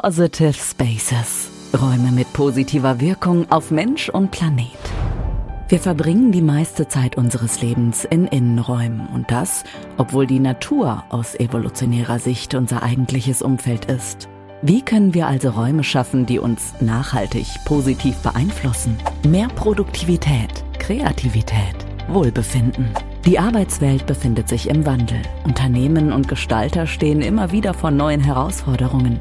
Positive Spaces. Räume mit positiver Wirkung auf Mensch und Planet. Wir verbringen die meiste Zeit unseres Lebens in Innenräumen und das, obwohl die Natur aus evolutionärer Sicht unser eigentliches Umfeld ist. Wie können wir also Räume schaffen, die uns nachhaltig positiv beeinflussen? Mehr Produktivität, Kreativität, Wohlbefinden. Die Arbeitswelt befindet sich im Wandel. Unternehmen und Gestalter stehen immer wieder vor neuen Herausforderungen.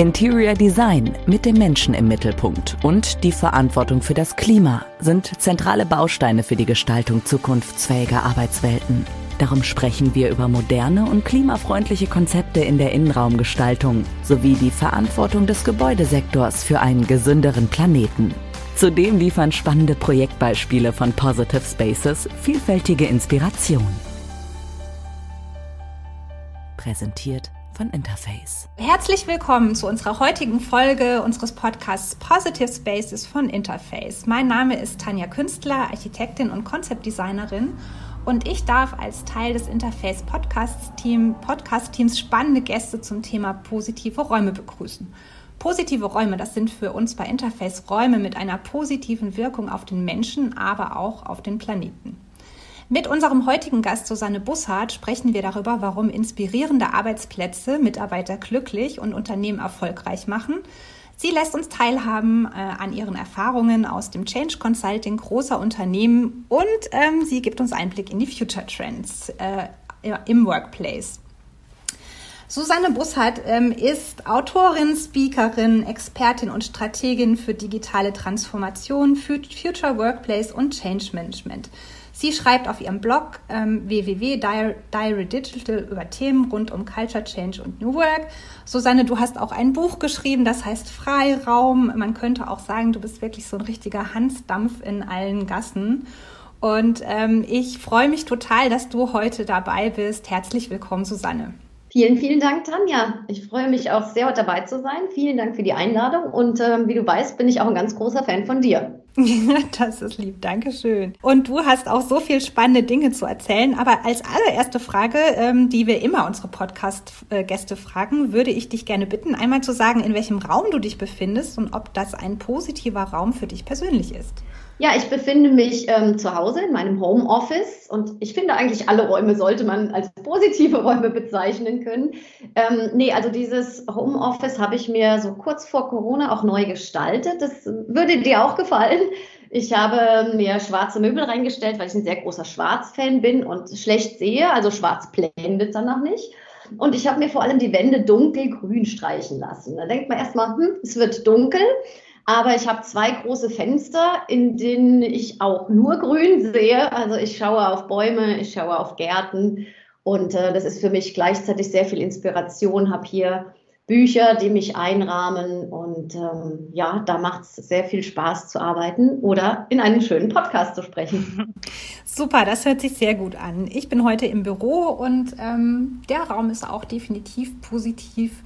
Interior Design mit dem Menschen im Mittelpunkt und die Verantwortung für das Klima sind zentrale Bausteine für die Gestaltung zukunftsfähiger Arbeitswelten. Darum sprechen wir über moderne und klimafreundliche Konzepte in der Innenraumgestaltung sowie die Verantwortung des Gebäudesektors für einen gesünderen Planeten. Zudem liefern spannende Projektbeispiele von Positive Spaces vielfältige Inspiration. Präsentiert von Interface. Herzlich willkommen zu unserer heutigen Folge unseres Podcasts Positive Spaces von Interface. Mein Name ist Tanja Künstler, Architektin und Konzeptdesignerin und ich darf als Teil des Interface Podcast, Team, Podcast Teams spannende Gäste zum Thema positive Räume begrüßen. Positive Räume, das sind für uns bei Interface Räume mit einer positiven Wirkung auf den Menschen, aber auch auf den Planeten. Mit unserem heutigen Gast Susanne Bussard sprechen wir darüber, warum inspirierende Arbeitsplätze Mitarbeiter glücklich und Unternehmen erfolgreich machen. Sie lässt uns teilhaben äh, an ihren Erfahrungen aus dem Change Consulting großer Unternehmen und ähm, sie gibt uns Einblick in die Future Trends äh, im Workplace. Susanne Bussard ähm, ist Autorin, Speakerin, Expertin und Strategin für digitale Transformation, Future Workplace und Change Management. Sie schreibt auf ihrem Blog ähm, www.diary über Themen rund um Culture Change und New Work. Susanne, du hast auch ein Buch geschrieben, das heißt Freiraum. Man könnte auch sagen, du bist wirklich so ein richtiger Hansdampf in allen Gassen. Und ähm, ich freue mich total, dass du heute dabei bist. Herzlich willkommen, Susanne. Vielen, vielen Dank, Tanja. Ich freue mich auch sehr, dabei zu sein. Vielen Dank für die Einladung. Und äh, wie du weißt, bin ich auch ein ganz großer Fan von dir. das ist lieb, Dankeschön. Und du hast auch so viel spannende Dinge zu erzählen. Aber als allererste Frage, ähm, die wir immer unsere Podcast-Gäste fragen, würde ich dich gerne bitten, einmal zu sagen, in welchem Raum du dich befindest und ob das ein positiver Raum für dich persönlich ist. Ja, ich befinde mich ähm, zu Hause in meinem Homeoffice und ich finde eigentlich alle Räume sollte man als positive Räume bezeichnen können. Ähm, nee, also dieses Homeoffice habe ich mir so kurz vor Corona auch neu gestaltet. Das würde dir auch gefallen. Ich habe mir schwarze Möbel reingestellt, weil ich ein sehr großer Schwarz-Fan bin und schlecht sehe. Also schwarz blendet dann noch nicht. Und ich habe mir vor allem die Wände dunkelgrün streichen lassen. Da denkt man erstmal, hm, es wird dunkel. Aber ich habe zwei große Fenster, in denen ich auch nur grün sehe. Also ich schaue auf Bäume, ich schaue auf Gärten. Und äh, das ist für mich gleichzeitig sehr viel Inspiration. Habe hier Bücher, die mich einrahmen. Und ähm, ja, da macht es sehr viel Spaß zu arbeiten oder in einen schönen Podcast zu sprechen. Super, das hört sich sehr gut an. Ich bin heute im Büro und ähm, der Raum ist auch definitiv positiv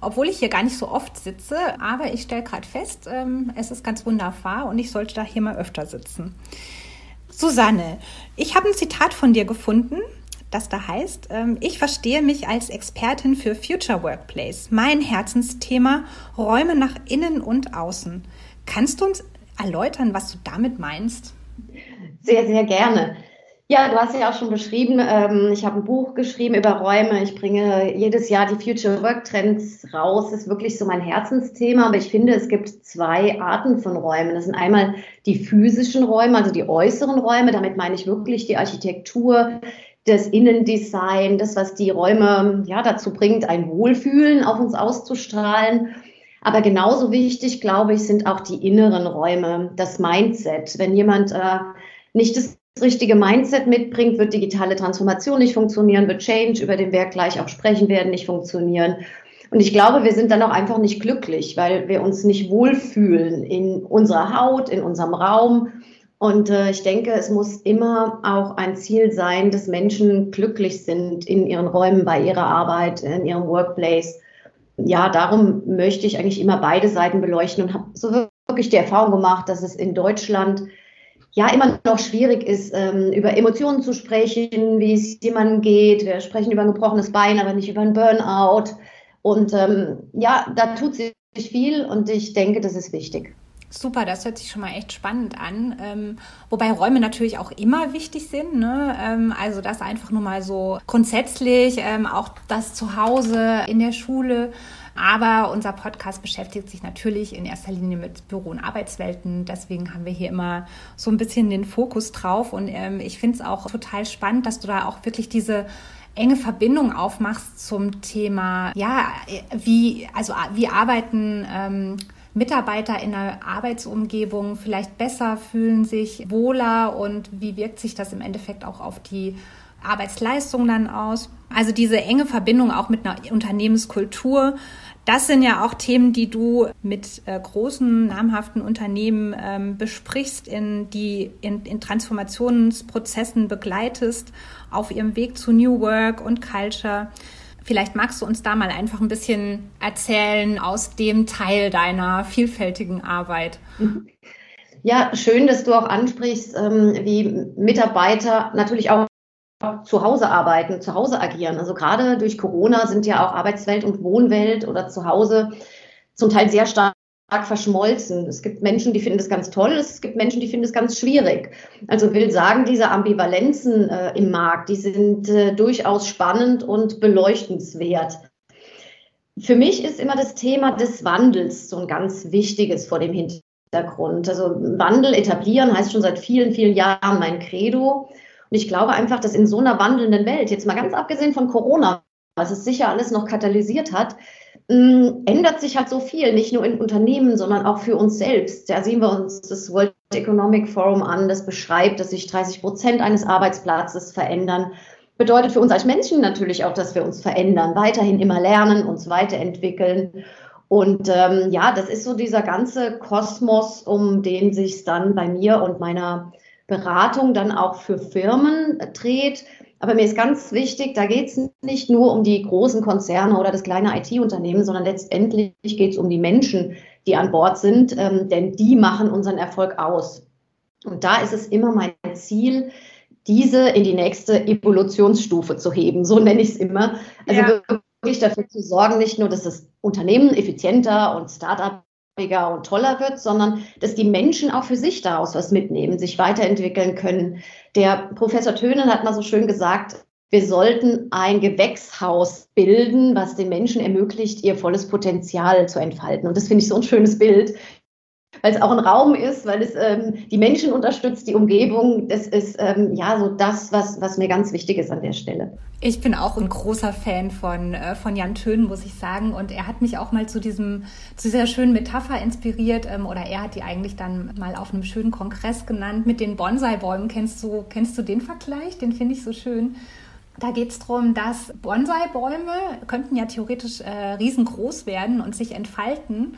obwohl ich hier gar nicht so oft sitze, aber ich stelle gerade fest, ähm, es ist ganz wunderbar und ich sollte da hier mal öfter sitzen. Susanne, ich habe ein Zitat von dir gefunden, das da heißt, ähm, ich verstehe mich als Expertin für Future Workplace. Mein Herzensthema, Räume nach innen und außen. Kannst du uns erläutern, was du damit meinst? Sehr, sehr gerne. Ja, du hast ja auch schon beschrieben, ähm, ich habe ein Buch geschrieben über Räume. Ich bringe jedes Jahr die Future Work Trends raus. Das ist wirklich so mein Herzensthema. Aber ich finde, es gibt zwei Arten von Räumen. Das sind einmal die physischen Räume, also die äußeren Räume. Damit meine ich wirklich die Architektur, das Innendesign, das, was die Räume ja dazu bringt, ein Wohlfühlen auf uns auszustrahlen. Aber genauso wichtig, glaube ich, sind auch die inneren Räume, das Mindset. Wenn jemand äh, nicht das richtige Mindset mitbringt, wird digitale Transformation nicht funktionieren, wird Change, über den wir gleich auch sprechen werden, nicht funktionieren. Und ich glaube, wir sind dann auch einfach nicht glücklich, weil wir uns nicht wohlfühlen in unserer Haut, in unserem Raum. Und äh, ich denke, es muss immer auch ein Ziel sein, dass Menschen glücklich sind in ihren Räumen, bei ihrer Arbeit, in ihrem Workplace. Ja, darum möchte ich eigentlich immer beide Seiten beleuchten und habe so wirklich die Erfahrung gemacht, dass es in Deutschland ja immer noch schwierig ist, ähm, über Emotionen zu sprechen, wie es jemandem geht. Wir sprechen über ein gebrochenes Bein, aber nicht über ein Burnout. Und ähm, ja, da tut sich viel und ich denke, das ist wichtig. Super, das hört sich schon mal echt spannend an. Ähm, wobei Räume natürlich auch immer wichtig sind. Ne? Ähm, also das einfach nur mal so grundsätzlich, ähm, auch das Zuhause, in der Schule. Aber unser Podcast beschäftigt sich natürlich in erster Linie mit Büro- und Arbeitswelten. Deswegen haben wir hier immer so ein bisschen den Fokus drauf. Und ähm, ich finde es auch total spannend, dass du da auch wirklich diese enge Verbindung aufmachst zum Thema, ja, wie, also wie arbeiten ähm, Mitarbeiter in der Arbeitsumgebung vielleicht besser, fühlen sich wohler und wie wirkt sich das im Endeffekt auch auf die Arbeitsleistung dann aus? Also diese enge Verbindung auch mit einer Unternehmenskultur. Das sind ja auch Themen, die du mit äh, großen, namhaften Unternehmen ähm, besprichst, in die in, in Transformationsprozessen begleitest auf ihrem Weg zu New Work und Culture. Vielleicht magst du uns da mal einfach ein bisschen erzählen aus dem Teil deiner vielfältigen Arbeit. Ja, schön, dass du auch ansprichst, ähm, wie Mitarbeiter natürlich auch zu Hause arbeiten, zu Hause agieren. Also gerade durch Corona sind ja auch Arbeitswelt und Wohnwelt oder zu Hause zum Teil sehr stark verschmolzen. Es gibt Menschen, die finden das ganz toll, es gibt Menschen, die finden es ganz schwierig. Also will sagen, diese Ambivalenzen äh, im Markt, die sind äh, durchaus spannend und beleuchtenswert. Für mich ist immer das Thema des Wandels so ein ganz wichtiges vor dem Hintergrund. Also Wandel etablieren heißt schon seit vielen, vielen Jahren mein Credo. Und ich glaube einfach, dass in so einer wandelnden Welt, jetzt mal ganz abgesehen von Corona, was es sicher alles noch katalysiert hat, mh, ändert sich halt so viel, nicht nur in Unternehmen, sondern auch für uns selbst. Da sehen wir uns das World Economic Forum an, das beschreibt, dass sich 30 Prozent eines Arbeitsplatzes verändern. Bedeutet für uns als Menschen natürlich auch, dass wir uns verändern, weiterhin immer lernen, uns weiterentwickeln. Und ähm, ja, das ist so dieser ganze Kosmos, um den sich dann bei mir und meiner Beratung dann auch für Firmen dreht. Aber mir ist ganz wichtig, da geht es nicht nur um die großen Konzerne oder das kleine IT-Unternehmen, sondern letztendlich geht es um die Menschen, die an Bord sind, ähm, denn die machen unseren Erfolg aus. Und da ist es immer mein Ziel, diese in die nächste Evolutionsstufe zu heben, so nenne ich es immer. Also ja. wirklich dafür zu sorgen, nicht nur, dass das Unternehmen effizienter und Startup und toller wird, sondern dass die Menschen auch für sich daraus was mitnehmen, sich weiterentwickeln können. Der Professor Tönen hat mal so schön gesagt, wir sollten ein Gewächshaus bilden, was den Menschen ermöglicht, ihr volles Potenzial zu entfalten. Und das finde ich so ein schönes Bild weil es auch ein Raum ist, weil es ähm, die Menschen unterstützt, die Umgebung. Das ist ähm, ja so das, was, was mir ganz wichtig ist an der Stelle. Ich bin auch ein großer Fan von, äh, von Jan Tönen, muss ich sagen. Und er hat mich auch mal zu diesem, zu dieser schönen Metapher inspiriert. Ähm, oder er hat die eigentlich dann mal auf einem schönen Kongress genannt mit den Bonsai-Bäumen. Kennst du, kennst du den Vergleich? Den finde ich so schön. Da geht es darum, dass Bonsai-Bäume könnten ja theoretisch äh, riesengroß werden und sich entfalten.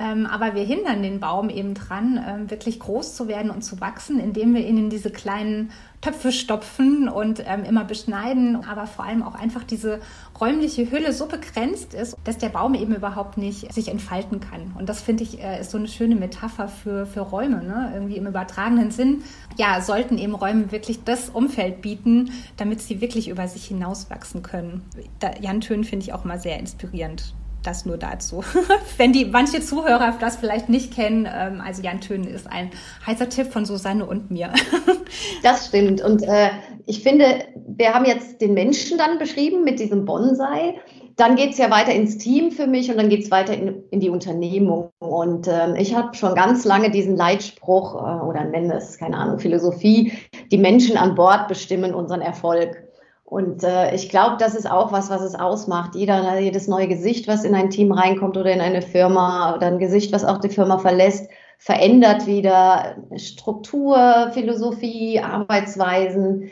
Ähm, aber wir hindern den Baum eben dran, ähm, wirklich groß zu werden und zu wachsen, indem wir ihn in diese kleinen Töpfe stopfen und ähm, immer beschneiden, aber vor allem auch einfach diese räumliche Hülle so begrenzt ist, dass der Baum eben überhaupt nicht sich entfalten kann. Und das finde ich äh, ist so eine schöne Metapher für, für Räume, ne? irgendwie im übertragenen Sinn. Ja, sollten eben Räume wirklich das Umfeld bieten, damit sie wirklich über sich hinauswachsen können. Da, Jan Tön finde ich auch mal sehr inspirierend das nur dazu. Wenn die manche Zuhörer das vielleicht nicht kennen, ähm, also Jan Tönen ist ein heißer Tipp von Susanne und mir. das stimmt. Und äh, ich finde, wir haben jetzt den Menschen dann beschrieben mit diesem Bonsai. Dann geht es ja weiter ins Team für mich und dann geht es weiter in, in, die Unternehmung. Und äh, ich habe schon ganz lange diesen Leitspruch äh, oder nenne es, keine Ahnung, Philosophie, die Menschen an Bord bestimmen unseren Erfolg. Und äh, ich glaube, das ist auch was, was es ausmacht. Jeder, jedes neue Gesicht, was in ein Team reinkommt oder in eine Firma oder ein Gesicht, was auch die Firma verlässt, verändert wieder Struktur, Philosophie, Arbeitsweisen.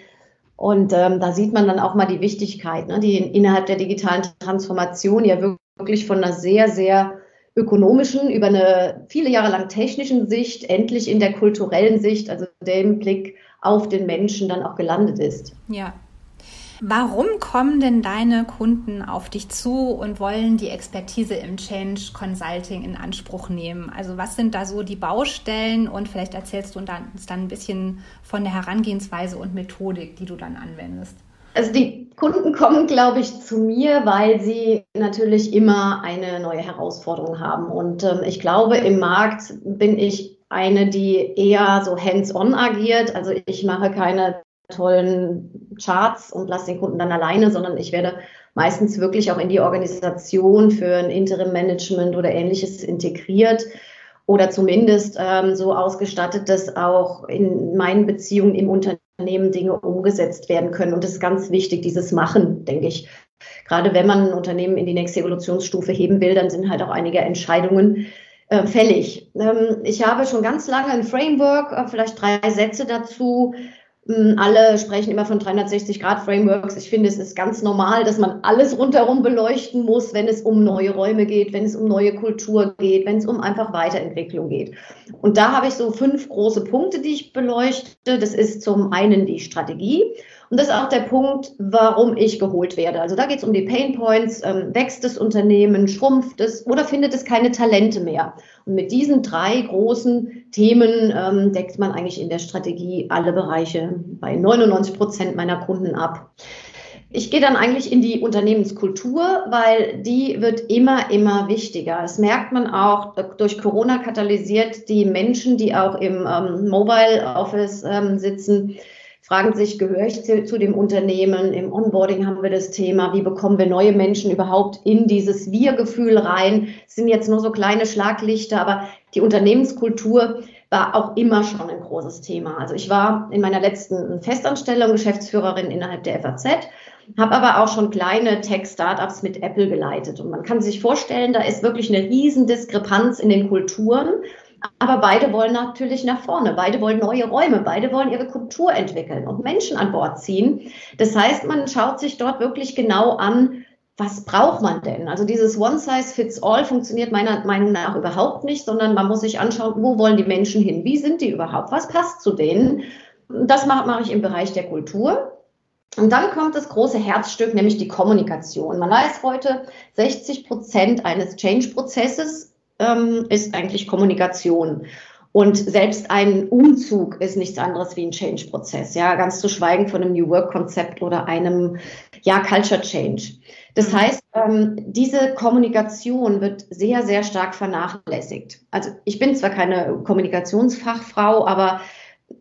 Und ähm, da sieht man dann auch mal die Wichtigkeit, ne, die innerhalb der digitalen Transformation ja wirklich von einer sehr, sehr ökonomischen über eine viele Jahre lang technischen Sicht endlich in der kulturellen Sicht, also dem Blick auf den Menschen dann auch gelandet ist. Ja, Warum kommen denn deine Kunden auf dich zu und wollen die Expertise im Change Consulting in Anspruch nehmen? Also was sind da so die Baustellen und vielleicht erzählst du uns dann ein bisschen von der Herangehensweise und Methodik, die du dann anwendest? Also die Kunden kommen, glaube ich, zu mir, weil sie natürlich immer eine neue Herausforderung haben. Und ähm, ich glaube, im Markt bin ich eine, die eher so hands-on agiert. Also ich mache keine tollen Charts und lasse den Kunden dann alleine, sondern ich werde meistens wirklich auch in die Organisation für ein Interim-Management oder ähnliches integriert oder zumindest ähm, so ausgestattet, dass auch in meinen Beziehungen im Unternehmen Dinge umgesetzt werden können. Und das ist ganz wichtig, dieses Machen, denke ich. Gerade wenn man ein Unternehmen in die nächste Evolutionsstufe heben will, dann sind halt auch einige Entscheidungen äh, fällig. Ähm, ich habe schon ganz lange ein Framework, äh, vielleicht drei Sätze dazu, alle sprechen immer von 360-Grad-Frameworks. Ich finde, es ist ganz normal, dass man alles rundherum beleuchten muss, wenn es um neue Räume geht, wenn es um neue Kultur geht, wenn es um einfach Weiterentwicklung geht. Und da habe ich so fünf große Punkte, die ich beleuchte. Das ist zum einen die Strategie. Und das ist auch der Punkt, warum ich geholt werde. Also da geht es um die Pain Points. Ähm, wächst das Unternehmen, schrumpft es oder findet es keine Talente mehr? Und mit diesen drei großen Themen ähm, deckt man eigentlich in der Strategie alle Bereiche bei 99 Prozent meiner Kunden ab. Ich gehe dann eigentlich in die Unternehmenskultur, weil die wird immer, immer wichtiger. Das merkt man auch durch Corona katalysiert die Menschen, die auch im ähm, Mobile Office ähm, sitzen, fragen sich, gehöre ich zu, zu, dem Unternehmen? Im Onboarding haben wir das Thema, wie bekommen wir neue Menschen überhaupt in dieses Wir-Gefühl rein? Das sind jetzt nur so kleine Schlaglichter, aber die Unternehmenskultur war auch immer schon ein großes Thema. Also ich war in meiner letzten Festanstellung Geschäftsführerin innerhalb der FAZ, habe aber auch schon kleine Tech-Startups mit Apple geleitet. Und man kann sich vorstellen, da ist wirklich eine riesen Diskrepanz in den Kulturen. Aber beide wollen natürlich nach vorne, beide wollen neue Räume, beide wollen ihre Kultur entwickeln und Menschen an Bord ziehen. Das heißt, man schaut sich dort wirklich genau an, was braucht man denn? Also dieses One Size Fits All funktioniert meiner Meinung nach überhaupt nicht, sondern man muss sich anschauen, wo wollen die Menschen hin? Wie sind die überhaupt? Was passt zu denen? Das mache, mache ich im Bereich der Kultur. Und dann kommt das große Herzstück, nämlich die Kommunikation. Man weiß heute, 60 Prozent eines Change-Prozesses ähm, ist eigentlich Kommunikation. Und selbst ein Umzug ist nichts anderes wie ein Change-Prozess, ja, ganz zu schweigen von einem New Work-Konzept oder einem, ja, Culture Change. Das mhm. heißt, ähm, diese Kommunikation wird sehr, sehr stark vernachlässigt. Also ich bin zwar keine Kommunikationsfachfrau, aber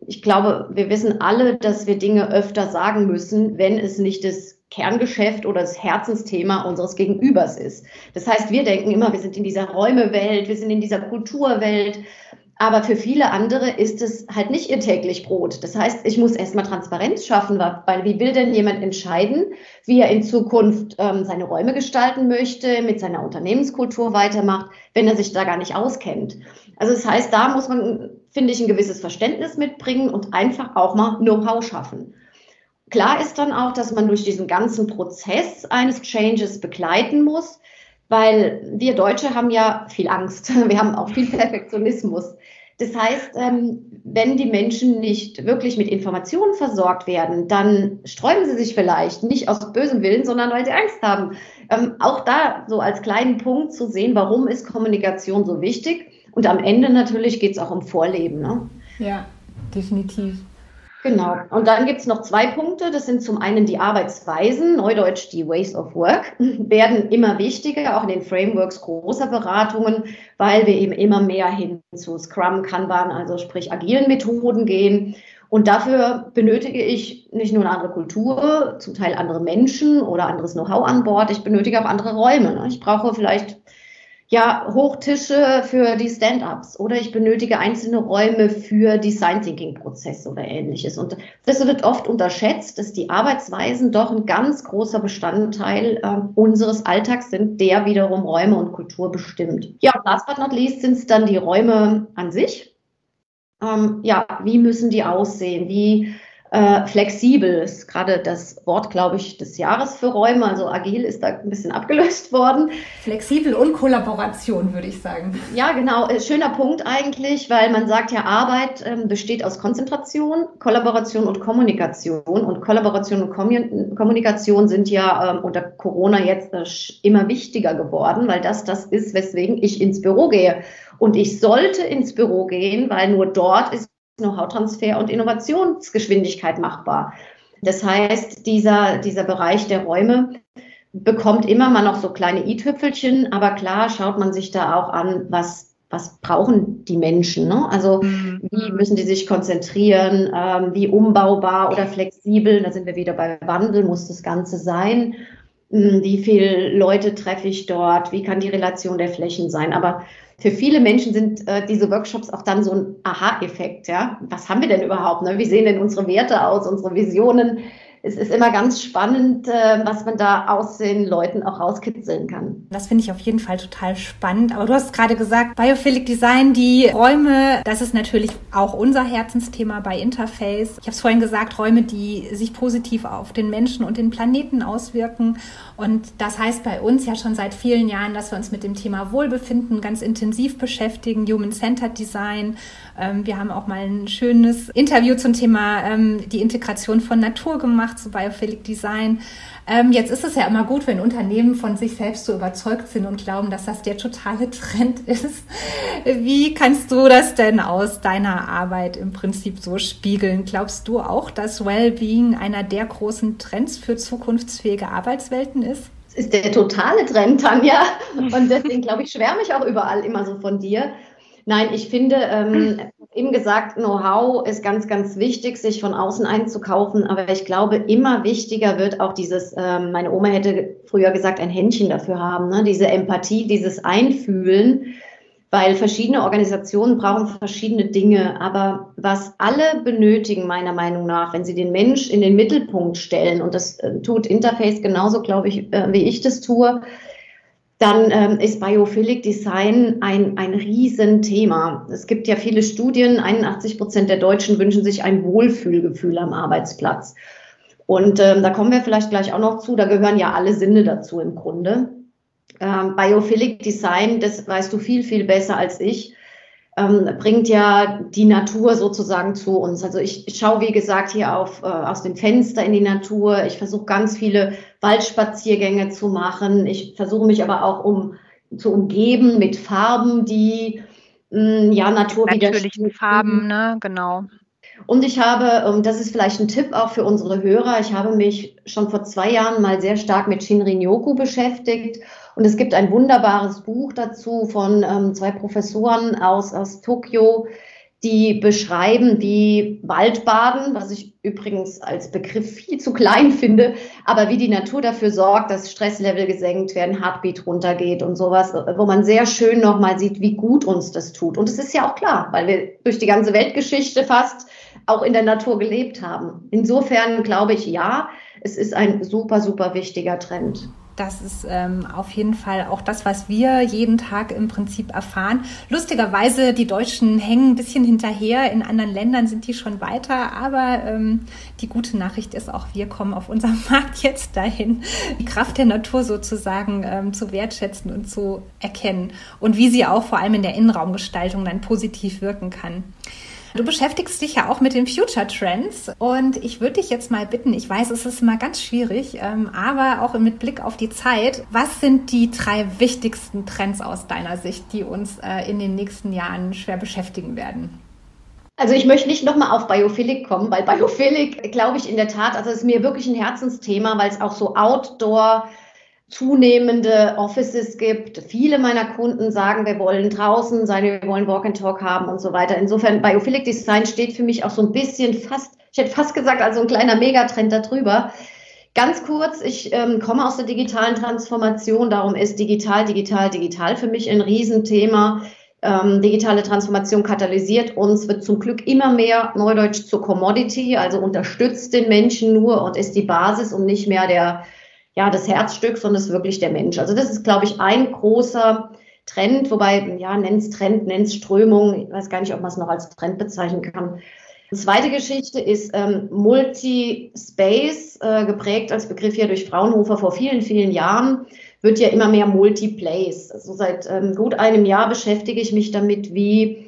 ich glaube, wir wissen alle, dass wir Dinge öfter sagen müssen, wenn es nicht das Kerngeschäft oder das Herzensthema unseres Gegenübers ist. Das heißt, wir denken immer, wir sind in dieser Räumewelt, wir sind in dieser Kulturwelt. Aber für viele andere ist es halt nicht ihr täglich Brot. Das heißt, ich muss erstmal Transparenz schaffen, weil wie will denn jemand entscheiden, wie er in Zukunft ähm, seine Räume gestalten möchte, mit seiner Unternehmenskultur weitermacht, wenn er sich da gar nicht auskennt. Also das heißt, da muss man, finde ich, ein gewisses Verständnis mitbringen und einfach auch mal Know-how schaffen. Klar ist dann auch, dass man durch diesen ganzen Prozess eines Changes begleiten muss, weil wir Deutsche haben ja viel Angst. Wir haben auch viel Perfektionismus. Das heißt, ähm, wenn die Menschen nicht wirklich mit Informationen versorgt werden, dann sträuben sie sich vielleicht nicht aus bösem Willen, sondern weil sie Angst haben. Ähm, auch da so als kleinen Punkt zu sehen, warum ist Kommunikation so wichtig? Und am Ende natürlich geht es auch um Vorleben. Ne? Ja, definitiv. Genau. Und dann gibt es noch zwei Punkte. Das sind zum einen die Arbeitsweisen, neudeutsch die Ways of Work, werden immer wichtiger, auch in den Frameworks großer Beratungen, weil wir eben immer mehr hin zu Scrum, Kanban, also sprich agilen Methoden gehen. Und dafür benötige ich nicht nur eine andere Kultur, zum Teil andere Menschen oder anderes Know-how an Bord. Ich benötige auch andere Räume. Ich brauche vielleicht ja, Hochtische für die Stand-ups oder ich benötige einzelne Räume für Design Thinking Prozesse oder ähnliches. Und das wird oft unterschätzt, dass die Arbeitsweisen doch ein ganz großer Bestandteil äh, unseres Alltags sind, der wiederum Räume und Kultur bestimmt. Ja, last but not least sind es dann die Räume an sich. Ähm, ja, wie müssen die aussehen? Wie äh, flexibel ist gerade das Wort, glaube ich, des Jahres für Räume. Also agil ist da ein bisschen abgelöst worden. Flexibel und Kollaboration, würde ich sagen. Ja, genau. Äh, schöner Punkt eigentlich, weil man sagt ja, Arbeit ähm, besteht aus Konzentration, Kollaboration und Kommunikation. Und Kollaboration und Kommunikation sind ja ähm, unter Corona jetzt äh, immer wichtiger geworden, weil das das ist, weswegen ich ins Büro gehe. Und ich sollte ins Büro gehen, weil nur dort ist Know-how-Transfer und Innovationsgeschwindigkeit machbar. Das heißt, dieser, dieser Bereich der Räume bekommt immer mal noch so kleine i-Tüpfelchen, aber klar schaut man sich da auch an, was, was brauchen die Menschen. Ne? Also mhm. wie müssen die sich konzentrieren, ähm, wie umbaubar oder flexibel, da sind wir wieder bei Wandel, muss das Ganze sein. Hm, wie viele Leute treffe ich dort, wie kann die Relation der Flächen sein. Aber für viele Menschen sind äh, diese Workshops auch dann so ein Aha-Effekt. Ja? Was haben wir denn überhaupt? Ne? Wie sehen denn unsere Werte aus, unsere Visionen? Es ist immer ganz spannend, äh, was man da aus den Leuten auch rauskitzeln kann. Das finde ich auf jeden Fall total spannend. Aber du hast gerade gesagt, Biophilic Design, die Räume, das ist natürlich auch unser Herzensthema bei Interface. Ich habe es vorhin gesagt, Räume, die sich positiv auf den Menschen und den Planeten auswirken. Und das heißt bei uns ja schon seit vielen Jahren, dass wir uns mit dem Thema Wohlbefinden ganz intensiv beschäftigen, Human-Centered Design. Ähm, wir haben auch mal ein schönes Interview zum Thema ähm, die Integration von Natur gemacht zu Biophilic Design. Ähm, jetzt ist es ja immer gut, wenn Unternehmen von sich selbst so überzeugt sind und glauben, dass das der totale Trend ist. Wie kannst du das denn aus deiner Arbeit im Prinzip so spiegeln? Glaubst du auch, dass Wellbeing einer der großen Trends für zukunftsfähige Arbeitswelten ist? Das ist der totale Trend, Tanja. Und deswegen glaube ich, schwärme ich auch überall immer so von dir. Nein, ich finde, ähm, eben gesagt, Know-how ist ganz, ganz wichtig, sich von außen einzukaufen. Aber ich glaube, immer wichtiger wird auch dieses, ähm, meine Oma hätte früher gesagt, ein Händchen dafür haben, ne? diese Empathie, dieses Einfühlen, weil verschiedene Organisationen brauchen verschiedene Dinge. Aber was alle benötigen, meiner Meinung nach, wenn sie den Mensch in den Mittelpunkt stellen, und das äh, tut Interface genauso, glaube ich, äh, wie ich das tue, dann ähm, ist Biophilic Design ein, ein Riesenthema. Es gibt ja viele Studien, 81 Prozent der Deutschen wünschen sich ein Wohlfühlgefühl am Arbeitsplatz. Und ähm, da kommen wir vielleicht gleich auch noch zu, da gehören ja alle Sinne dazu im Grunde. Ähm, Biophilic Design, das weißt du viel, viel besser als ich, ähm, bringt ja die Natur sozusagen zu uns. Also ich, ich schaue, wie gesagt, hier auf, äh, aus dem Fenster in die Natur. Ich versuche ganz viele Waldspaziergänge zu machen. Ich versuche mich aber auch um zu umgeben mit Farben, die mh, hm, ja Natur Natürlichen Farben, ne, genau. Und ich habe, ähm, das ist vielleicht ein Tipp auch für unsere Hörer, ich habe mich schon vor zwei Jahren mal sehr stark mit Shinrin-Yoku beschäftigt. Und es gibt ein wunderbares Buch dazu von ähm, zwei Professoren aus, aus Tokio, die beschreiben, wie Waldbaden, was ich übrigens als Begriff viel zu klein finde, aber wie die Natur dafür sorgt, dass Stresslevel gesenkt werden, Heartbeat runtergeht und sowas, wo man sehr schön nochmal sieht, wie gut uns das tut. Und es ist ja auch klar, weil wir durch die ganze Weltgeschichte fast auch in der Natur gelebt haben. Insofern glaube ich, ja, es ist ein super, super wichtiger Trend. Das ist ähm, auf jeden Fall auch das, was wir jeden Tag im Prinzip erfahren. Lustigerweise, die Deutschen hängen ein bisschen hinterher. In anderen Ländern sind die schon weiter. Aber ähm, die gute Nachricht ist auch, wir kommen auf unserem Markt jetzt dahin, die Kraft der Natur sozusagen ähm, zu wertschätzen und zu erkennen. Und wie sie auch vor allem in der Innenraumgestaltung dann positiv wirken kann. Du beschäftigst dich ja auch mit den Future Trends und ich würde dich jetzt mal bitten, ich weiß, es ist immer ganz schwierig, ähm, aber auch mit Blick auf die Zeit, was sind die drei wichtigsten Trends aus deiner Sicht, die uns äh, in den nächsten Jahren schwer beschäftigen werden? Also ich möchte nicht nochmal auf Biophilic kommen, weil Biophilic, glaube ich, in der Tat, also es ist mir wirklich ein Herzensthema, weil es auch so Outdoor zunehmende Offices gibt. Viele meiner Kunden sagen, wir wollen draußen sein, wir wollen Walk and Talk haben und so weiter. Insofern, Biophilic Design steht für mich auch so ein bisschen fast, ich hätte fast gesagt, also ein kleiner Megatrend darüber. Ganz kurz, ich ähm, komme aus der digitalen Transformation, darum ist digital, digital, digital für mich ein Riesenthema. Ähm, digitale Transformation katalysiert uns, wird zum Glück immer mehr Neudeutsch zur Commodity, also unterstützt den Menschen nur und ist die Basis und nicht mehr der ja, das Herzstück, sondern es ist wirklich der Mensch. Also das ist, glaube ich, ein großer Trend, wobei, ja, nenn's Trend, nenn's Strömung, ich weiß gar nicht, ob man es noch als Trend bezeichnen kann. Die zweite Geschichte ist ähm, Multi-Space, äh, geprägt als Begriff hier durch Fraunhofer vor vielen, vielen Jahren, wird ja immer mehr Multi-Place. Also seit ähm, gut einem Jahr beschäftige ich mich damit, wie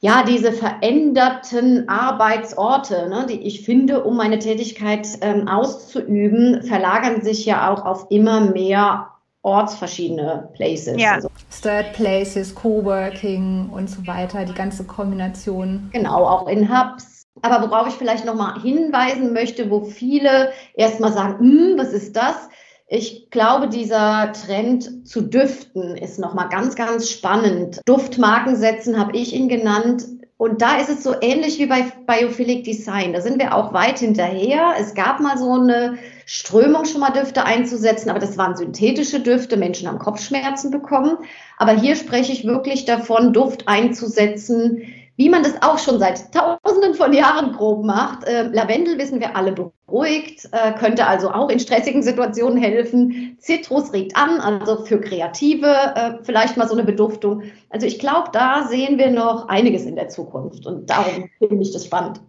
ja, diese veränderten Arbeitsorte, ne, die ich finde, um meine Tätigkeit ähm, auszuüben, verlagern sich ja auch auf immer mehr ortsverschiedene Places. Ja, also, Third Places, Coworking und so weiter, die ganze Kombination. Genau, auch in Hubs. Aber worauf ich vielleicht nochmal hinweisen möchte, wo viele erstmal sagen, hm, was ist das? Ich glaube, dieser Trend zu Düften ist nochmal ganz, ganz spannend. Duftmarken setzen habe ich ihn genannt. Und da ist es so ähnlich wie bei Biophilic Design. Da sind wir auch weit hinterher. Es gab mal so eine Strömung, schon mal Düfte einzusetzen, aber das waren synthetische Düfte. Menschen haben Kopfschmerzen bekommen. Aber hier spreche ich wirklich davon, Duft einzusetzen, wie man das auch schon seit tausenden von Jahren grob macht. Äh, Lavendel wissen wir alle beruhigt, äh, könnte also auch in stressigen Situationen helfen. Zitrus regt an, also für Kreative äh, vielleicht mal so eine Beduftung. Also ich glaube, da sehen wir noch einiges in der Zukunft und darum finde ich das spannend.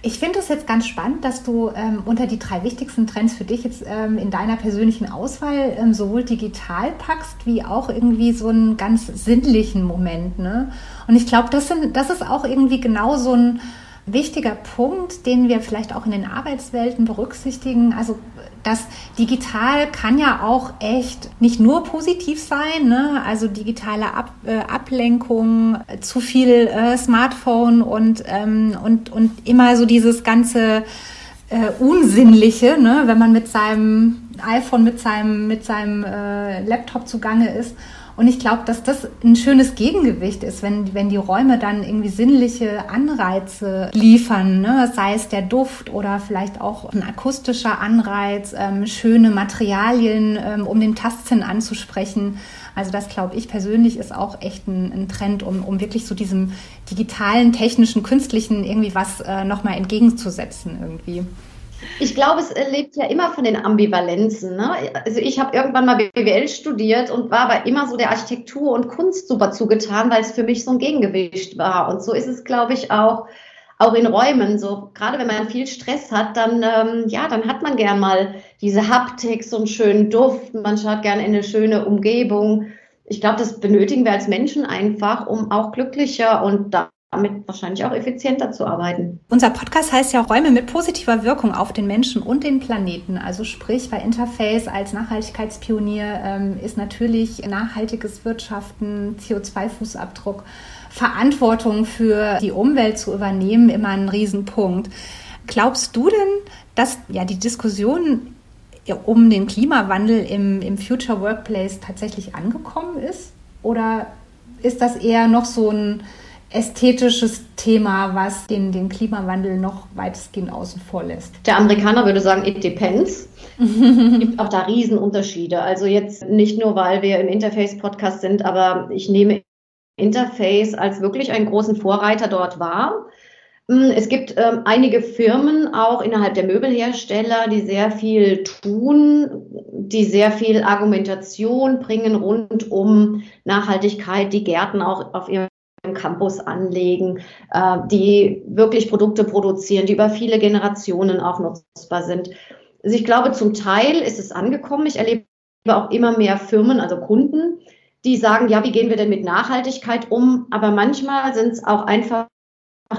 Ich finde es jetzt ganz spannend, dass du ähm, unter die drei wichtigsten Trends für dich jetzt ähm, in deiner persönlichen Auswahl ähm, sowohl digital packst, wie auch irgendwie so einen ganz sinnlichen Moment. Ne? Und ich glaube, das, das ist auch irgendwie genau so ein wichtiger Punkt, den wir vielleicht auch in den Arbeitswelten berücksichtigen. Also das Digital kann ja auch echt nicht nur positiv sein, ne? also digitale Ab, äh, Ablenkung, zu viel äh, Smartphone und, ähm, und, und immer so dieses ganze äh, Unsinnliche, ne? wenn man mit seinem iPhone, mit seinem, mit seinem äh, Laptop zugange ist. Und ich glaube, dass das ein schönes Gegengewicht ist, wenn, wenn die Räume dann irgendwie sinnliche Anreize liefern, ne? sei es der Duft oder vielleicht auch ein akustischer Anreiz, ähm, schöne Materialien, ähm, um den Tastsinn anzusprechen. Also das glaube ich persönlich ist auch echt ein, ein, Trend, um, um wirklich so diesem digitalen, technischen, künstlichen irgendwie was äh, nochmal entgegenzusetzen irgendwie. Ich glaube, es lebt ja immer von den Ambivalenzen. Ne? Also ich habe irgendwann mal BWL studiert und war aber immer so der Architektur und Kunst super zugetan, weil es für mich so ein Gegengewicht war. Und so ist es, glaube ich, auch auch in Räumen. So gerade wenn man viel Stress hat, dann ähm, ja, dann hat man gern mal diese Haptik, so einen schönen Duft. Man schaut gern in eine schöne Umgebung. Ich glaube, das benötigen wir als Menschen einfach, um auch glücklicher und damit wahrscheinlich auch effizienter zu arbeiten. Unser Podcast heißt ja Räume mit positiver Wirkung auf den Menschen und den Planeten. Also sprich, bei Interface als Nachhaltigkeitspionier ähm, ist natürlich nachhaltiges Wirtschaften, CO2-Fußabdruck, Verantwortung für die Umwelt zu übernehmen immer ein Riesenpunkt. Glaubst du denn, dass ja die Diskussion um den Klimawandel im, im Future Workplace tatsächlich angekommen ist? Oder ist das eher noch so ein ästhetisches Thema, was den, den Klimawandel noch weitestgehend außen vor lässt? Der Amerikaner würde sagen, it depends. es gibt auch da Riesenunterschiede. Also jetzt nicht nur, weil wir im Interface-Podcast sind, aber ich nehme Interface als wirklich einen großen Vorreiter dort wahr. Hm, es gibt ähm, einige Firmen auch innerhalb der Möbelhersteller, die sehr viel tun, die sehr viel Argumentation bringen rund um Nachhaltigkeit, die Gärten auch auf ihrem Campus anlegen, äh, die wirklich Produkte produzieren, die über viele Generationen auch nutzbar sind. Also ich glaube, zum Teil ist es angekommen. Ich erlebe auch immer mehr Firmen, also Kunden, die sagen, ja, wie gehen wir denn mit Nachhaltigkeit um? Aber manchmal sind es auch einfach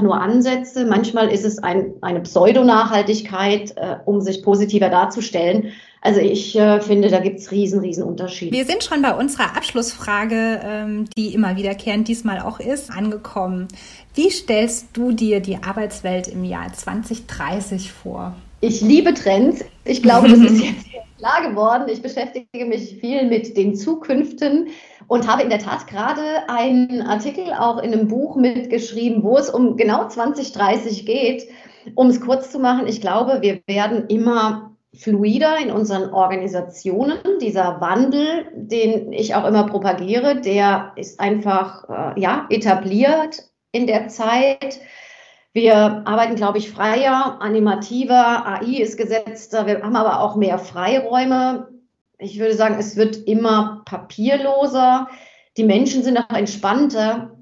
nur Ansätze, manchmal ist es ein, eine Pseudonachhaltigkeit, äh, um sich positiver darzustellen. Also ich äh, finde, da gibt es riesen, riesen Unterschiede. Wir sind schon bei unserer Abschlussfrage, ähm, die immer wiederkehrend diesmal auch ist, angekommen. Wie stellst du dir die Arbeitswelt im Jahr 2030 vor? Ich liebe Trends. Ich glaube, das ist jetzt klar geworden. Ich beschäftige mich viel mit den Zukünften und habe in der Tat gerade einen Artikel auch in einem Buch mitgeschrieben, wo es um genau 2030 geht. Um es kurz zu machen, ich glaube, wir werden immer fluider in unseren Organisationen. Dieser Wandel, den ich auch immer propagiere, der ist einfach äh, ja, etabliert in der Zeit. Wir arbeiten, glaube ich, freier, animativer, AI ist gesetzter, wir haben aber auch mehr Freiräume. Ich würde sagen, es wird immer papierloser. Die Menschen sind auch entspannter.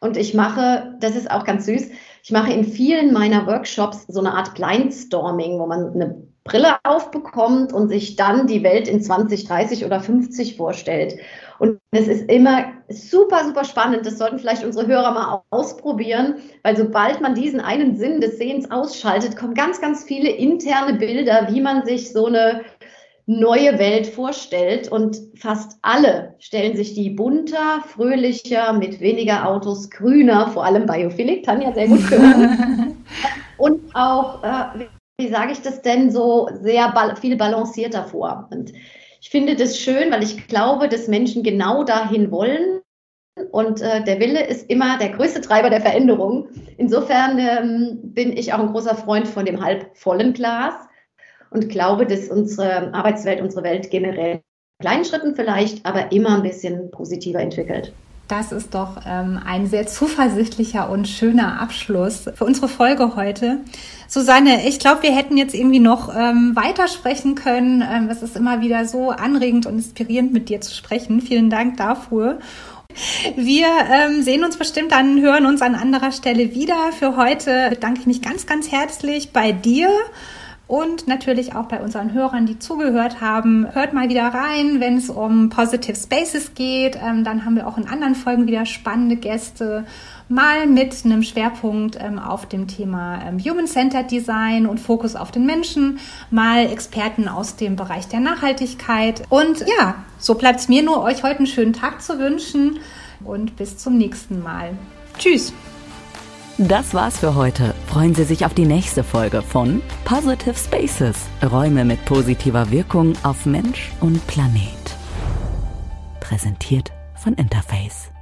Und ich mache, das ist auch ganz süß, ich mache in vielen meiner Workshops so eine Art Blindstorming, wo man eine Brille aufbekommt und sich dann die Welt in 20, 30 oder 50 vorstellt. Und es ist immer super, super spannend. Das sollten vielleicht unsere Hörer mal ausprobieren, weil sobald man diesen einen Sinn des Sehens ausschaltet, kommen ganz, ganz viele interne Bilder, wie man sich so eine neue Welt vorstellt. Und fast alle stellen sich die bunter, fröhlicher, mit weniger Autos, grüner, vor allem Biophilik, Tanja sehr gut gehört. und auch, äh, wie sage ich das denn, so sehr viel balancierter vor. Und ich finde das schön, weil ich glaube, dass Menschen genau dahin wollen. Und äh, der Wille ist immer der größte Treiber der Veränderung. Insofern ähm, bin ich auch ein großer Freund von dem halbvollen Glas und glaube, dass unsere Arbeitswelt, unsere Welt generell kleinen Schritten vielleicht, aber immer ein bisschen positiver entwickelt. Das ist doch ähm, ein sehr zuversichtlicher und schöner Abschluss für unsere Folge heute. Susanne, ich glaube, wir hätten jetzt irgendwie noch ähm, weitersprechen können. Ähm, es ist immer wieder so anregend und inspirierend, mit dir zu sprechen. Vielen Dank dafür. Wir ähm, sehen uns bestimmt dann, hören uns an anderer Stelle wieder. Für heute bedanke ich mich ganz, ganz herzlich bei dir und natürlich auch bei unseren Hörern, die zugehört haben. Hört mal wieder rein, wenn es um Positive Spaces geht. Ähm, dann haben wir auch in anderen Folgen wieder spannende Gäste, mal mit einem Schwerpunkt ähm, auf dem Thema ähm, Human-Centered Design und Fokus auf den Menschen, mal Experten aus dem Bereich der Nachhaltigkeit. Und ja, so bleibt es mir nur, euch heute einen schönen Tag zu wünschen und bis zum nächsten Mal. Tschüss! Das war's für heute. Freuen Sie sich auf die nächste Folge von Positive Spaces. Räume mit positiver Wirkung auf Mensch und Planet. Präsentiert von Interface.